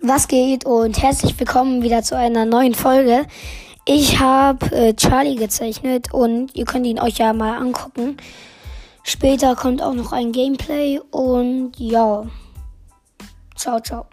Was geht und herzlich willkommen wieder zu einer neuen Folge. Ich habe äh, Charlie gezeichnet und ihr könnt ihn euch ja mal angucken. Später kommt auch noch ein Gameplay und ja. Ciao, ciao.